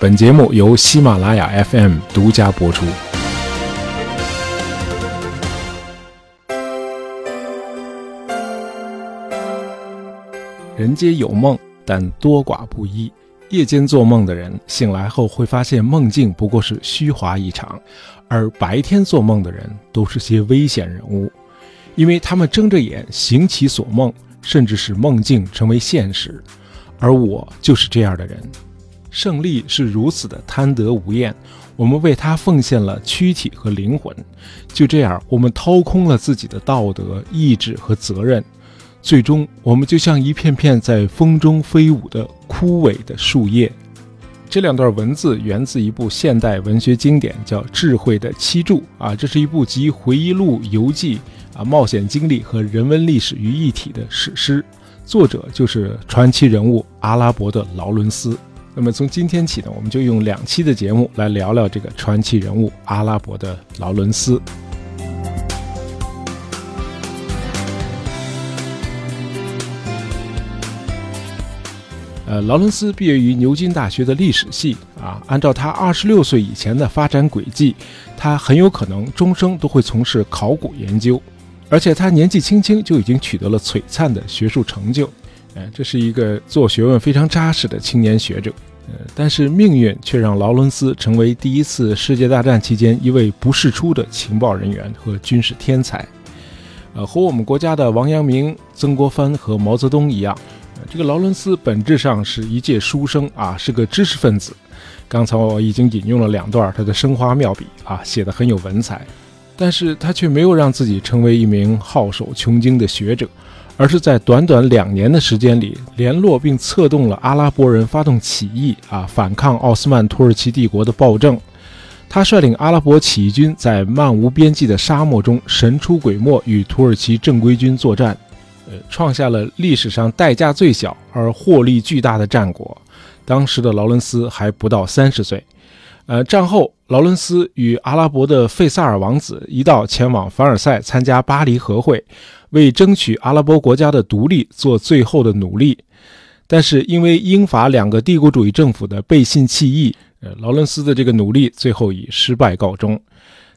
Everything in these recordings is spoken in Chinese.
本节目由喜马拉雅 FM 独家播出。人皆有梦，但多寡不一。夜间做梦的人，醒来后会发现梦境不过是虚华一场；而白天做梦的人，都是些危险人物，因为他们睁着眼行其所梦，甚至使梦境成为现实。而我就是这样的人。胜利是如此的贪得无厌，我们为他奉献了躯体和灵魂，就这样，我们掏空了自己的道德、意志和责任，最终，我们就像一片片在风中飞舞的枯萎的树叶。这两段文字源自一部现代文学经典，叫《智慧的七柱》啊，这是一部集回忆录、游记啊、冒险经历和人文历史于一体的史诗，作者就是传奇人物阿拉伯的劳伦斯。那么从今天起呢，我们就用两期的节目来聊聊这个传奇人物阿拉伯的劳伦斯。呃，劳伦斯毕业于牛津大学的历史系啊。按照他二十六岁以前的发展轨迹，他很有可能终生都会从事考古研究，而且他年纪轻轻就已经取得了璀璨的学术成就。这是一个做学问非常扎实的青年学者。呃，但是命运却让劳伦斯成为第一次世界大战期间一位不世出的情报人员和军事天才。呃，和我们国家的王阳明、曾国藩和毛泽东一样，这个劳伦斯本质上是一介书生啊，是个知识分子。刚才我已经引用了两段他的生花妙笔啊，写的很有文采，但是他却没有让自己成为一名好手穷经的学者。而是在短短两年的时间里，联络并策动了阿拉伯人发动起义啊，反抗奥斯曼土耳其帝国的暴政。他率领阿拉伯起义军在漫无边际的沙漠中神出鬼没，与土耳其正规军作战，呃，创下了历史上代价最小而获利巨大的战果。当时的劳伦斯还不到三十岁。呃，战后，劳伦斯与阿拉伯的费萨尔王子一道前往凡尔赛参加巴黎和会。为争取阿拉伯国家的独立做最后的努力，但是因为英法两个帝国主义政府的背信弃义，呃，劳伦斯的这个努力最后以失败告终。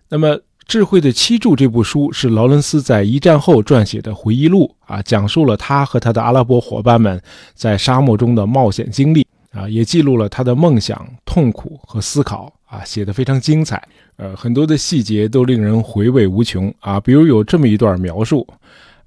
那么，《智慧的七柱》这部书是劳伦斯在一战后撰写的回忆录啊，讲述了他和他的阿拉伯伙伴们在沙漠中的冒险经历啊，也记录了他的梦想、痛苦和思考啊，写得非常精彩。呃，很多的细节都令人回味无穷啊，比如有这么一段描述。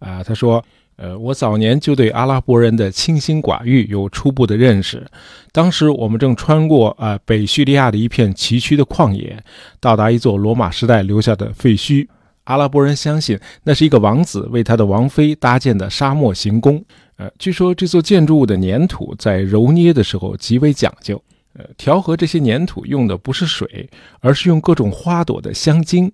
啊，他说，呃，我早年就对阿拉伯人的清心寡欲有初步的认识。当时我们正穿过啊北叙利亚的一片崎岖的旷野，到达一座罗马时代留下的废墟。阿拉伯人相信那是一个王子为他的王妃搭建的沙漠行宫。呃，据说这座建筑物的粘土在揉捏的时候极为讲究。呃，调和这些粘土用的不是水，而是用各种花朵的香精。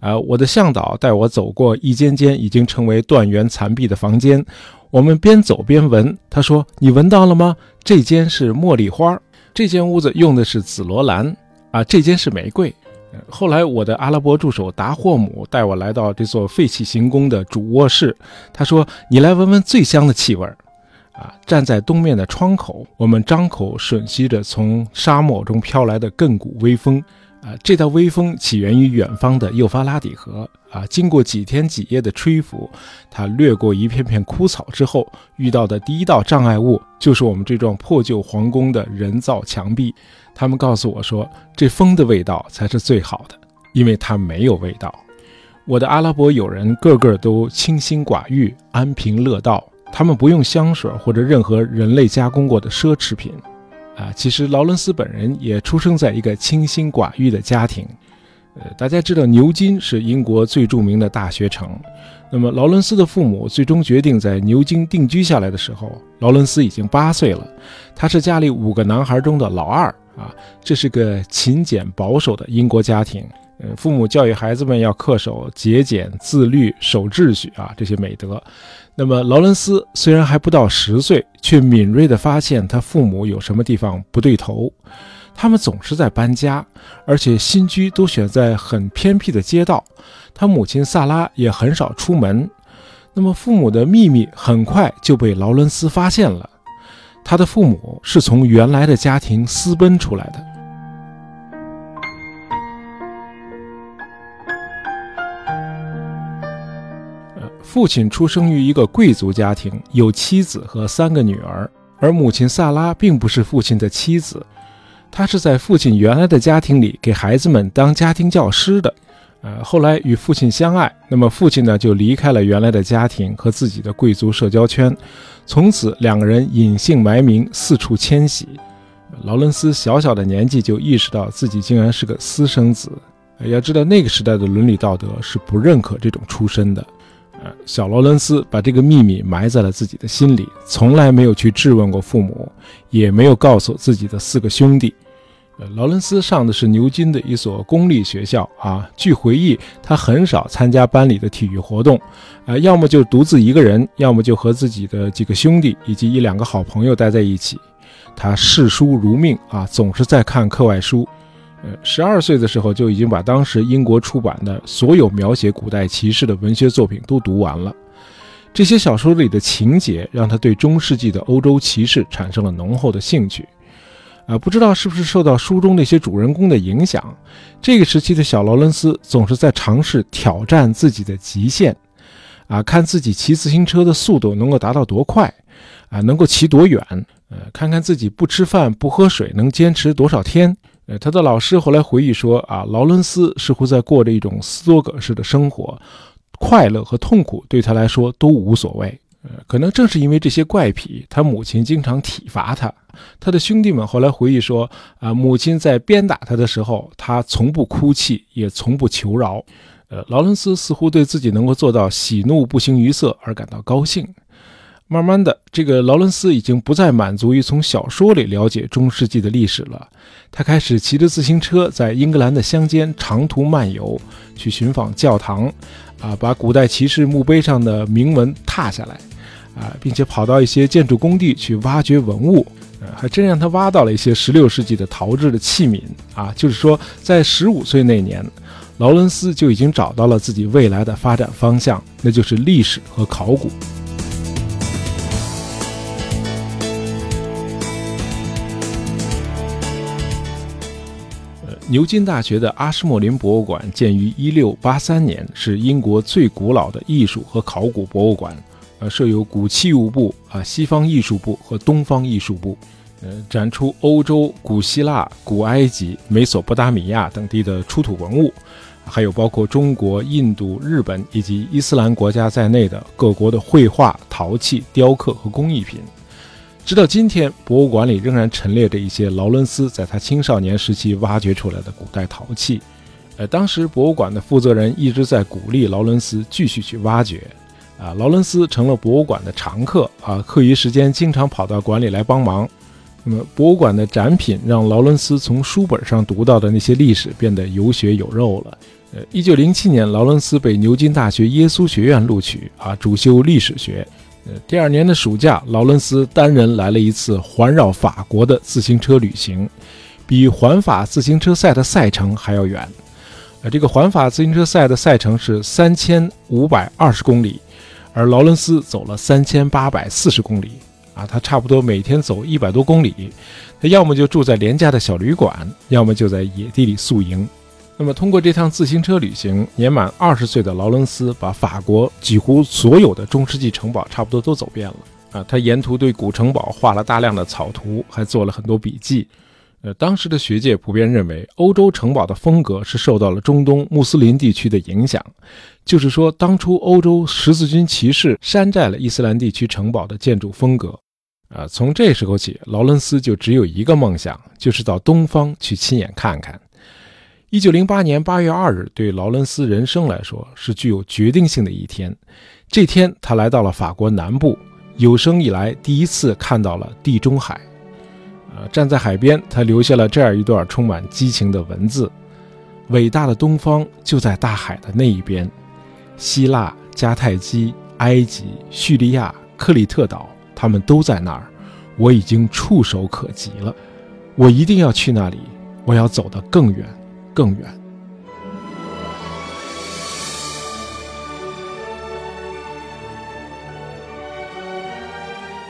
啊，我的向导带我走过一间间已经成为断垣残壁的房间，我们边走边闻。他说：“你闻到了吗？这间是茉莉花，这间屋子用的是紫罗兰，啊，这间是玫瑰。”后来，我的阿拉伯助手达霍姆带我来到这座废弃行宫的主卧室，他说：“你来闻闻最香的气味。”啊，站在东面的窗口，我们张口吮吸着从沙漠中飘来的亘古微风。啊，这道微风起源于远方的幼发拉底河。啊，经过几天几夜的吹拂，它掠过一片片枯草之后，遇到的第一道障碍物就是我们这幢破旧皇宫的人造墙壁。他们告诉我说，这风的味道才是最好的，因为它没有味道。我的阿拉伯友人个个都清心寡欲，安贫乐道。他们不用香水或者任何人类加工过的奢侈品，啊，其实劳伦斯本人也出生在一个清心寡欲的家庭。呃，大家知道牛津是英国最著名的大学城，那么劳伦斯的父母最终决定在牛津定居下来的时候，劳伦斯已经八岁了。他是家里五个男孩中的老二，啊，这是个勤俭保守的英国家庭。呃，父母教育孩子们要恪守节俭、自律、守秩序啊这些美德。那么劳伦斯虽然还不到十岁，却敏锐地发现他父母有什么地方不对头。他们总是在搬家，而且新居都选在很偏僻的街道。他母亲萨拉也很少出门。那么父母的秘密很快就被劳伦斯发现了。他的父母是从原来的家庭私奔出来的。父亲出生于一个贵族家庭，有妻子和三个女儿，而母亲萨拉并不是父亲的妻子，她是在父亲原来的家庭里给孩子们当家庭教师的。呃，后来与父亲相爱，那么父亲呢就离开了原来的家庭和自己的贵族社交圈，从此两个人隐姓埋名，四处迁徙。劳伦斯小小的年纪就意识到自己竟然是个私生子。要知道那个时代的伦理道德是不认可这种出身的。小劳伦斯把这个秘密埋在了自己的心里，从来没有去质问过父母，也没有告诉自己的四个兄弟。呃，劳伦斯上的是牛津的一所公立学校啊。据回忆，他很少参加班里的体育活动，啊，要么就独自一个人，要么就和自己的几个兄弟以及一两个好朋友待在一起。他视书如命啊，总是在看课外书。呃，十二岁的时候就已经把当时英国出版的所有描写古代骑士的文学作品都读完了。这些小说里的情节让他对中世纪的欧洲骑士产生了浓厚的兴趣。啊，不知道是不是受到书中那些主人公的影响，这个时期的小劳伦斯总是在尝试挑战自己的极限。啊，看自己骑自行车的速度能够达到多快，啊，能够骑多远。呃，看看自己不吃饭不喝水能坚持多少天。呃，他的老师后来回忆说，啊，劳伦斯似乎在过着一种斯多葛式的生活，快乐和痛苦对他来说都无所谓。呃，可能正是因为这些怪癖，他母亲经常体罚他。他的兄弟们后来回忆说，啊，母亲在鞭打他的时候，他从不哭泣，也从不求饶。呃，劳伦斯似乎对自己能够做到喜怒不形于色而感到高兴。慢慢的，这个劳伦斯已经不再满足于从小说里了解中世纪的历史了。他开始骑着自行车在英格兰的乡间长途漫游，去寻访教堂，啊，把古代骑士墓碑上的铭文踏下来，啊，并且跑到一些建筑工地去挖掘文物，还真让他挖到了一些16世纪的陶制的器皿，啊，就是说，在15岁那年，劳伦斯就已经找到了自己未来的发展方向，那就是历史和考古。牛津大学的阿什莫林博物馆建于1683年，是英国最古老的艺术和考古博物馆。呃，设有古器物部、啊西方艺术部和东方艺术部，呃，展出欧洲、古希腊、古埃及、美索不达米亚等地的出土文物，还有包括中国、印度、日本以及伊斯兰国家在内的各国的绘画、陶器、雕刻和工艺品。直到今天，博物馆里仍然陈列着一些劳伦斯在他青少年时期挖掘出来的古代陶器。呃，当时博物馆的负责人一直在鼓励劳伦斯继续去挖掘。啊，劳伦斯成了博物馆的常客啊，课余时间经常跑到馆里来帮忙。那么，博物馆的展品让劳伦斯从书本上读到的那些历史变得有血有肉了。呃，一九零七年，劳伦斯被牛津大学耶稣学院录取啊，主修历史学。第二年的暑假，劳伦斯单人来了一次环绕法国的自行车旅行，比环法自行车赛的赛程还要远。呃，这个环法自行车赛的赛程是三千五百二十公里，而劳伦斯走了三千八百四十公里。啊，他差不多每天走一百多公里，他要么就住在廉价的小旅馆，要么就在野地里宿营。那么，通过这趟自行车旅行，年满二十岁的劳伦斯把法国几乎所有的中世纪城堡差不多都走遍了。啊，他沿途对古城堡画了大量的草图，还做了很多笔记。呃，当时的学界普遍认为，欧洲城堡的风格是受到了中东穆斯林地区的影响，就是说，当初欧洲十字军骑士山寨了伊斯兰地区城堡的建筑风格。啊，从这时候起，劳伦斯就只有一个梦想，就是到东方去亲眼看看。一九零八年八月二日，对劳伦斯人生来说是具有决定性的一天。这天，他来到了法国南部，有生以来第一次看到了地中海。呃，站在海边，他留下了这样一段充满激情的文字：“伟大的东方就在大海的那一边，希腊、迦太基、埃及、叙利亚、克里特岛，他们都在那儿。我已经触手可及了，我一定要去那里，我要走得更远。”更远。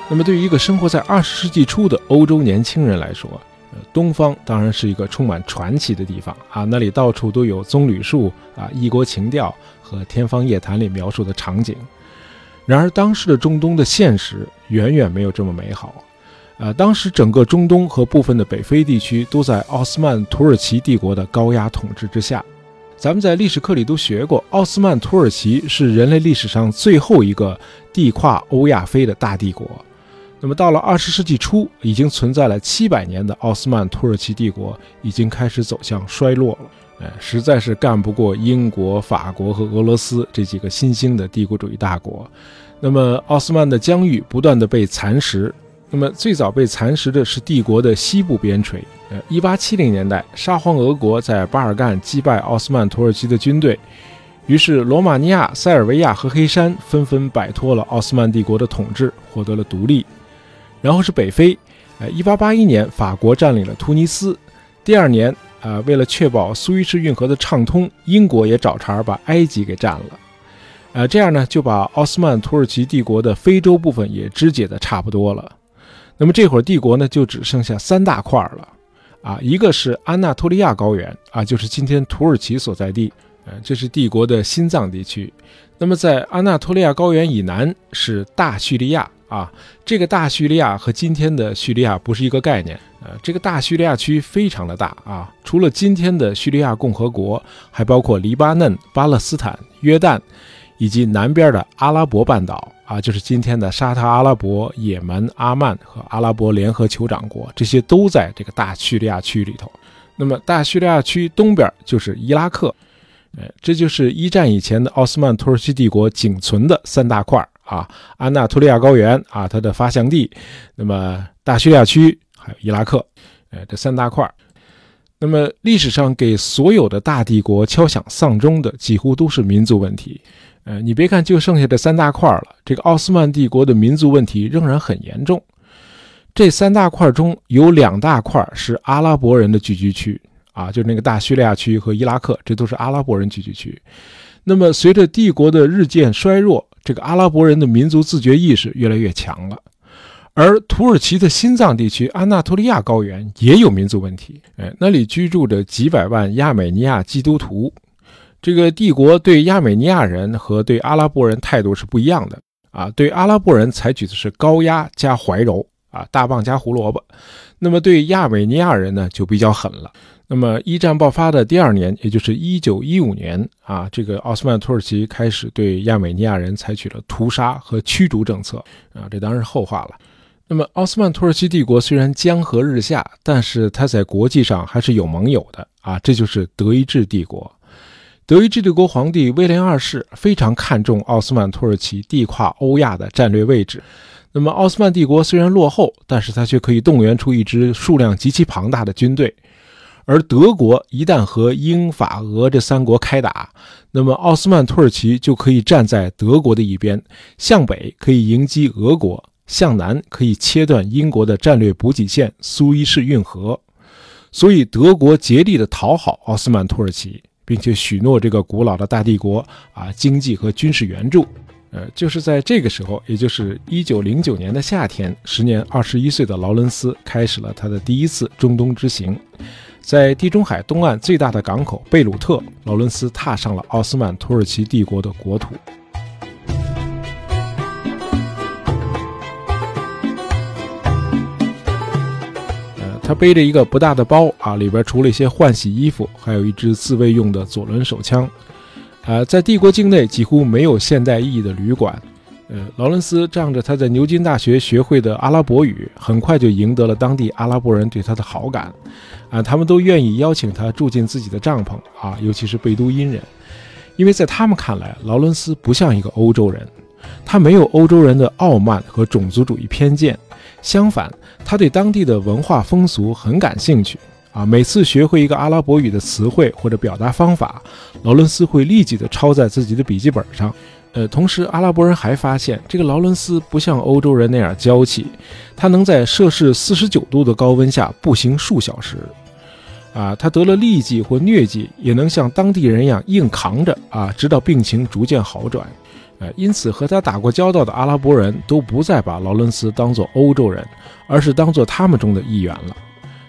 那么，对于一个生活在二十世纪初的欧洲年轻人来说，呃，东方当然是一个充满传奇的地方啊！那里到处都有棕榈树啊，异国情调和《天方夜谭》里描述的场景。然而，当时的中东的现实远远没有这么美好。呃，当时整个中东和部分的北非地区都在奥斯曼土耳其帝国的高压统治之下。咱们在历史课里都学过，奥斯曼土耳其是人类历史上最后一个地跨欧亚非的大帝国。那么到了二十世纪初，已经存在了七百年的奥斯曼土耳其帝国已经开始走向衰落了。哎，实在是干不过英国、法国和俄罗斯这几个新兴的帝国主义大国。那么奥斯曼的疆域不断的被蚕食。那么最早被蚕食的是帝国的西部边陲。呃，一八七零年代，沙皇俄国在巴尔干击败奥斯曼土耳其的军队，于是罗马尼亚、塞尔维亚和黑山纷纷摆脱了奥斯曼帝国的统治，获得了独立。然后是北非。呃，一八八一年，法国占领了突尼斯。第二年，啊，为了确保苏伊士运河的畅通，英国也找茬把埃及给占了。呃，这样呢，就把奥斯曼土耳其帝国的非洲部分也肢解的差不多了。那么这会儿帝国呢，就只剩下三大块了，啊，一个是安纳托利亚高原，啊，就是今天土耳其所在地，呃，这是帝国的心脏地区。那么在安纳托利亚高原以南是大叙利亚，啊，这个大叙利亚和今天的叙利亚不是一个概念，呃，这个大叙利亚区非常的大啊，除了今天的叙利亚共和国，还包括黎巴嫩、巴勒斯坦、约旦。以及南边的阿拉伯半岛啊，就是今天的沙特阿拉伯、也门、阿曼和阿拉伯联合酋长国，这些都在这个大叙利亚区里头。那么大叙利亚区东边就是伊拉克，哎，这就是一战以前的奥斯曼土耳其帝国仅存的三大块啊：安纳托利亚高原啊，它的发祥地；那么大叙利亚区，还有伊拉克，哎，这三大块。那么历史上给所有的大帝国敲响丧钟的，几乎都是民族问题。呃，你别看就剩下这三大块了，这个奥斯曼帝国的民族问题仍然很严重。这三大块中有两大块是阿拉伯人的聚居区啊，就是那个大叙利亚区和伊拉克，这都是阿拉伯人聚居区。那么随着帝国的日渐衰弱，这个阿拉伯人的民族自觉意识越来越强了。而土耳其的心脏地区安纳托利亚高原也有民族问题，哎，那里居住着几百万亚美尼亚基督徒。这个帝国对亚美尼亚人和对阿拉伯人态度是不一样的啊，对阿拉伯人采取的是高压加怀柔啊，大棒加胡萝卜。那么对亚美尼亚人呢，就比较狠了。那么一战爆发的第二年，也就是一九一五年啊，这个奥斯曼土耳其开始对亚美尼亚人采取了屠杀和驱逐政策啊，这当然是后话了。那么奥斯曼土耳其帝国虽然江河日下，但是它在国际上还是有盟友的啊，这就是德意志帝国。德意志帝国皇帝威廉二世非常看重奥斯曼土耳其地跨欧亚的战略位置。那么，奥斯曼帝国虽然落后，但是他却可以动员出一支数量极其庞大的军队。而德国一旦和英法俄这三国开打，那么奥斯曼土耳其就可以站在德国的一边，向北可以迎击俄国，向南可以切断英国的战略补给线苏伊士运河。所以，德国竭力的讨好奥斯曼土耳其。并且许诺这个古老的大帝国啊经济和军事援助，呃，就是在这个时候，也就是一九零九年的夏天，时年二十一岁的劳伦斯开始了他的第一次中东之行，在地中海东岸最大的港口贝鲁特，劳伦斯踏上了奥斯曼土耳其帝国的国土。他背着一个不大的包啊，里边除了一些换洗衣服，还有一支自卫用的左轮手枪。呃，在帝国境内几乎没有现代意义的旅馆。呃，劳伦斯仗着他在牛津大学学会的阿拉伯语，很快就赢得了当地阿拉伯人对他的好感。啊，他们都愿意邀请他住进自己的帐篷啊，尤其是贝都因人，因为在他们看来，劳伦斯不像一个欧洲人，他没有欧洲人的傲慢和种族主义偏见。相反，他对当地的文化风俗很感兴趣啊！每次学会一个阿拉伯语的词汇或者表达方法，劳伦斯会立即的抄在自己的笔记本上。呃，同时阿拉伯人还发现，这个劳伦斯不像欧洲人那样娇气，他能在摄氏四十九度的高温下步行数小时。啊，他得了痢疾或疟疾，也能像当地人一样硬扛着啊，直到病情逐渐好转。呃，因此和他打过交道的阿拉伯人都不再把劳伦斯当作欧洲人，而是当作他们中的一员了。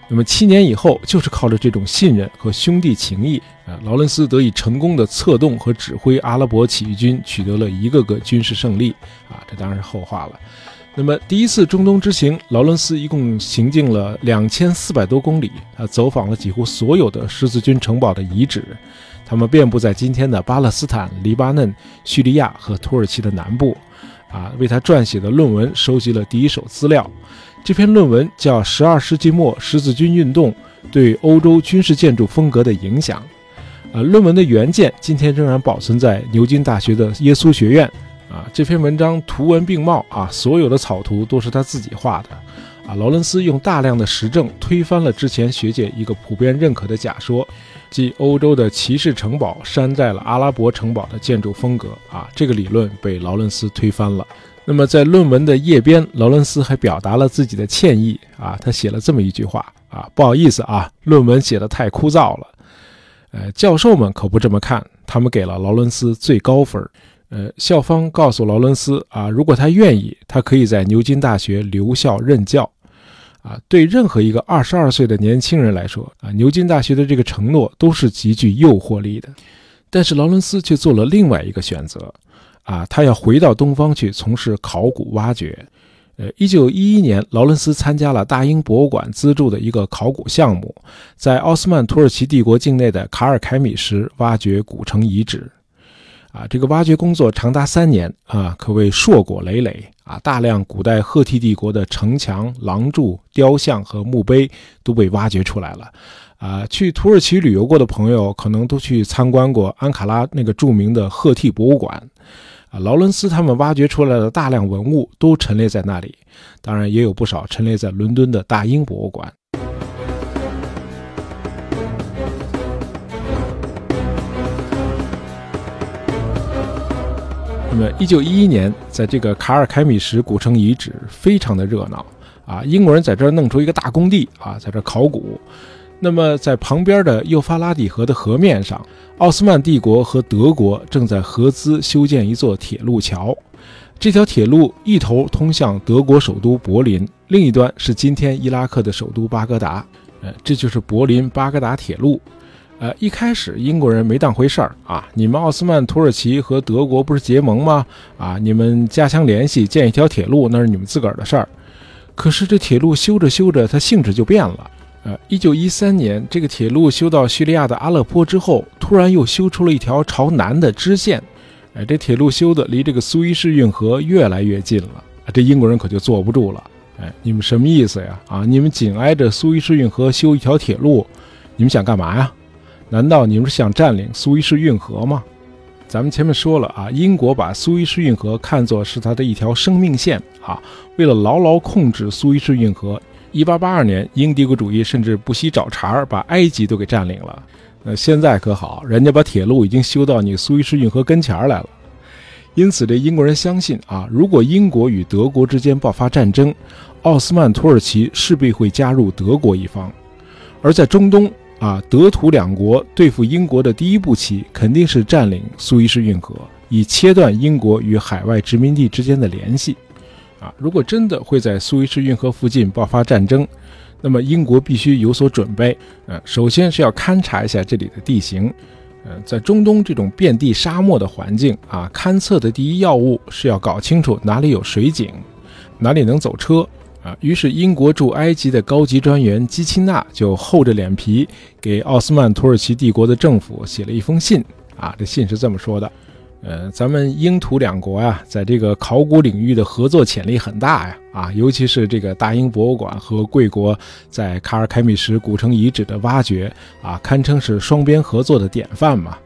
那么七年以后，就是靠着这种信任和兄弟情谊啊，劳伦斯得以成功的策动和指挥阿拉伯起义军，取得了一个个军事胜利啊，这当然是后话了。那么第一次中东之行，劳伦斯一共行进了两千四百多公里，他走访了几乎所有的十字军城堡的遗址，他们遍布在今天的巴勒斯坦、黎巴嫩、叙利亚和土耳其的南部。啊，为他撰写的论文收集了第一手资料。这篇论文叫《十二世纪末十字军运动对欧洲军事建筑风格的影响》。呃，论文的原件今天仍然保存在牛津大学的耶稣学院。啊，这篇文章图文并茂啊，所有的草图都是他自己画的。啊，劳伦斯用大量的实证推翻了之前学界一个普遍认可的假说，即欧洲的骑士城堡山寨了阿拉伯城堡的建筑风格。啊，这个理论被劳伦斯推翻了。那么，在论文的页边，劳伦斯还表达了自己的歉意啊，他写了这么一句话啊：“不好意思啊，论文写得太枯燥了。”呃，教授们可不这么看，他们给了劳伦斯最高分。呃，校方告诉劳伦斯啊，如果他愿意，他可以在牛津大学留校任教。啊，对任何一个二十二岁的年轻人来说，啊，牛津大学的这个承诺都是极具诱惑力的。但是劳伦斯却做了另外一个选择。啊，他要回到东方去从事考古挖掘。呃，一九一一年，劳伦斯参加了大英博物馆资助的一个考古项目，在奥斯曼土耳其帝国境内的卡尔凯米什挖掘古城遗址。啊，这个挖掘工作长达三年啊，可谓硕果累累啊！大量古代赫梯帝国的城墙、廊柱、雕像和墓碑都被挖掘出来了。啊，去土耳其旅游过的朋友可能都去参观过安卡拉那个著名的赫梯博物馆。啊，劳伦斯他们挖掘出来的大量文物都陈列在那里，当然也有不少陈列在伦敦的大英博物馆。那么，一九一一年，在这个卡尔凯米什古城遗址非常的热闹啊，英国人在这儿弄出一个大工地啊，在这考古。那么，在旁边的幼发拉底河的河面上，奥斯曼帝国和德国正在合资修建一座铁路桥。这条铁路一头通向德国首都柏林，另一端是今天伊拉克的首都巴格达。呃，这就是柏林巴格达铁路。呃，一开始英国人没当回事儿啊，你们奥斯曼土耳其和德国不是结盟吗？啊，你们加强联系，建一条铁路，那是你们自个儿的事儿。可是这铁路修着修着，它性质就变了。呃，一九一三年，这个铁路修到叙利亚的阿勒颇之后，突然又修出了一条朝南的支线。哎，这铁路修的离这个苏伊士运河越来越近了。这英国人可就坐不住了。哎，你们什么意思呀？啊，你们紧挨着苏伊士运河修一条铁路，你们想干嘛呀？难道你们是想占领苏伊士运河吗？咱们前面说了啊，英国把苏伊士运河看作是它的一条生命线啊，为了牢牢控制苏伊士运河。一八八二年，英帝国主义甚至不惜找茬儿，把埃及都给占领了。那现在可好，人家把铁路已经修到你苏伊士运河跟前儿来了。因此，这英国人相信啊，如果英国与德国之间爆发战争，奥斯曼土耳其势必会加入德国一方。而在中东啊，德土两国对付英国的第一步棋肯定是占领苏伊士运河，以切断英国与海外殖民地之间的联系。啊，如果真的会在苏伊士运河附近爆发战争，那么英国必须有所准备。呃，首先是要勘察一下这里的地形。呃，在中东这种遍地沙漠的环境啊，勘测的第一要务是要搞清楚哪里有水井，哪里能走车。啊，于是英国驻埃及的高级专员基钦纳就厚着脸皮给奥斯曼土耳其帝国的政府写了一封信。啊，这信是这么说的。呃，咱们英土两国呀，在这个考古领域的合作潜力很大呀，啊，尤其是这个大英博物馆和贵国在卡尔凯米什古城遗址的挖掘啊，堪称是双边合作的典范嘛。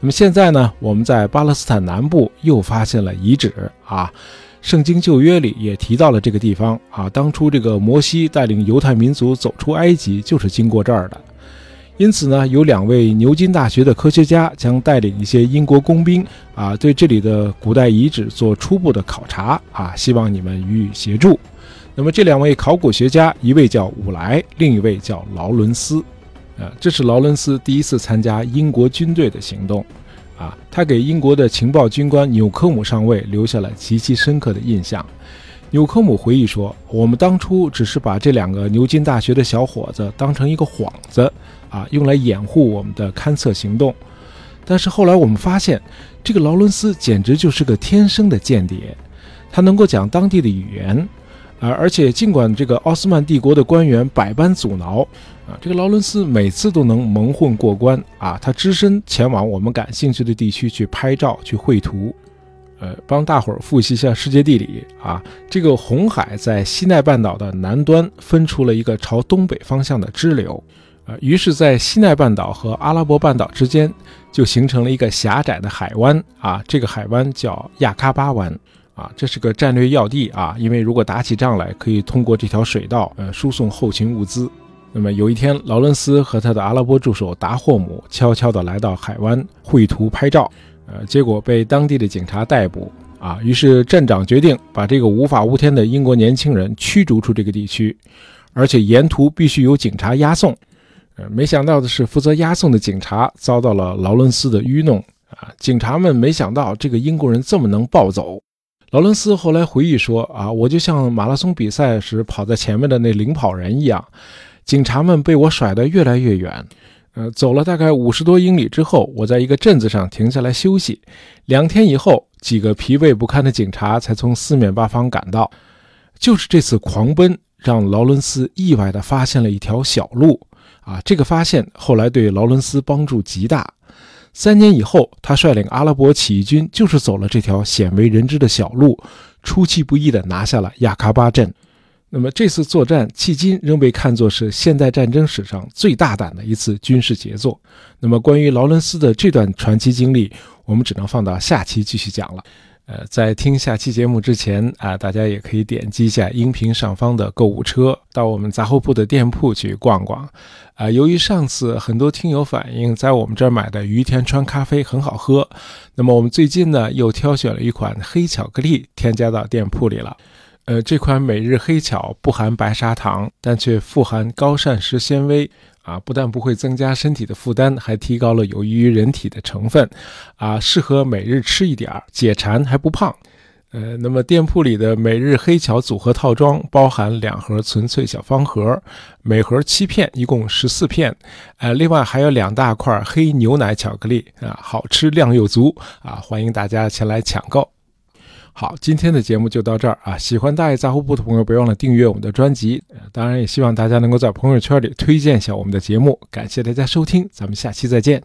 那么现在呢，我们在巴勒斯坦南部又发现了遗址啊，圣经旧约里也提到了这个地方啊，当初这个摩西带领犹太民族走出埃及就是经过这儿的。因此呢，有两位牛津大学的科学家将带领一些英国工兵啊，对这里的古代遗址做初步的考察啊，希望你们予以协助。那么这两位考古学家，一位叫伍莱，另一位叫劳伦斯。呃，这是劳伦斯第一次参加英国军队的行动，啊，他给英国的情报军官纽科姆上尉留下了极其深刻的印象。纽科姆回忆说：“我们当初只是把这两个牛津大学的小伙子当成一个幌子，啊，用来掩护我们的勘测行动。但是后来我们发现，这个劳伦斯简直就是个天生的间谍，他能够讲当地的语言，啊，而且尽管这个奥斯曼帝国的官员百般阻挠，啊，这个劳伦斯每次都能蒙混过关，啊，他只身前往我们感兴趣的地区去拍照、去绘图。”呃，帮大伙儿复习一下世界地理啊。这个红海在西奈半岛的南端分出了一个朝东北方向的支流，呃，于是，在西奈半岛和阿拉伯半岛之间就形成了一个狭窄的海湾啊。这个海湾叫亚喀巴湾啊，这是个战略要地啊，因为如果打起仗来，可以通过这条水道呃输送后勤物资。那么有一天，劳伦斯和他的阿拉伯助手达霍姆悄悄地来到海湾绘图拍照。呃，结果被当地的警察逮捕啊！于是镇长决定把这个无法无天的英国年轻人驱逐出这个地区，而且沿途必须有警察押送。呃，没想到的是，负责押送的警察遭到了劳伦斯的愚弄啊！警察们没想到这个英国人这么能暴走。劳伦斯后来回忆说：“啊，我就像马拉松比赛时跑在前面的那领跑人一样，警察们被我甩得越来越远。”呃，走了大概五十多英里之后，我在一个镇子上停下来休息。两天以后，几个疲惫不堪的警察才从四面八方赶到。就是这次狂奔，让劳伦斯意外地发现了一条小路。啊，这个发现后来对劳伦斯帮助极大。三年以后，他率领阿拉伯起义军，就是走了这条鲜为人知的小路，出其不意地拿下了亚喀巴镇。那么这次作战迄今仍被看作是现代战争史上最大胆的一次军事杰作。那么关于劳伦斯的这段传奇经历，我们只能放到下期继续讲了。呃，在听下期节目之前啊，大家也可以点击一下音频上方的购物车，到我们杂货铺的店铺去逛逛。啊，由于上次很多听友反映在我们这儿买的于田川咖啡很好喝，那么我们最近呢又挑选了一款黑巧克力添加到店铺里了。呃，这款每日黑巧不含白砂糖，但却富含高膳食纤维啊，不但不会增加身体的负担，还提高了有益于人体的成分，啊，适合每日吃一点儿，解馋还不胖。呃，那么店铺里的每日黑巧组合套装包含两盒纯粹小方盒，每盒七片，一共十四片。呃，另外还有两大块黑牛奶巧克力啊，好吃量又足啊，欢迎大家前来抢购。好，今天的节目就到这儿啊！喜欢大爷杂货铺的朋友，别忘了订阅我们的专辑。当然，也希望大家能够在朋友圈里推荐一下我们的节目。感谢大家收听，咱们下期再见。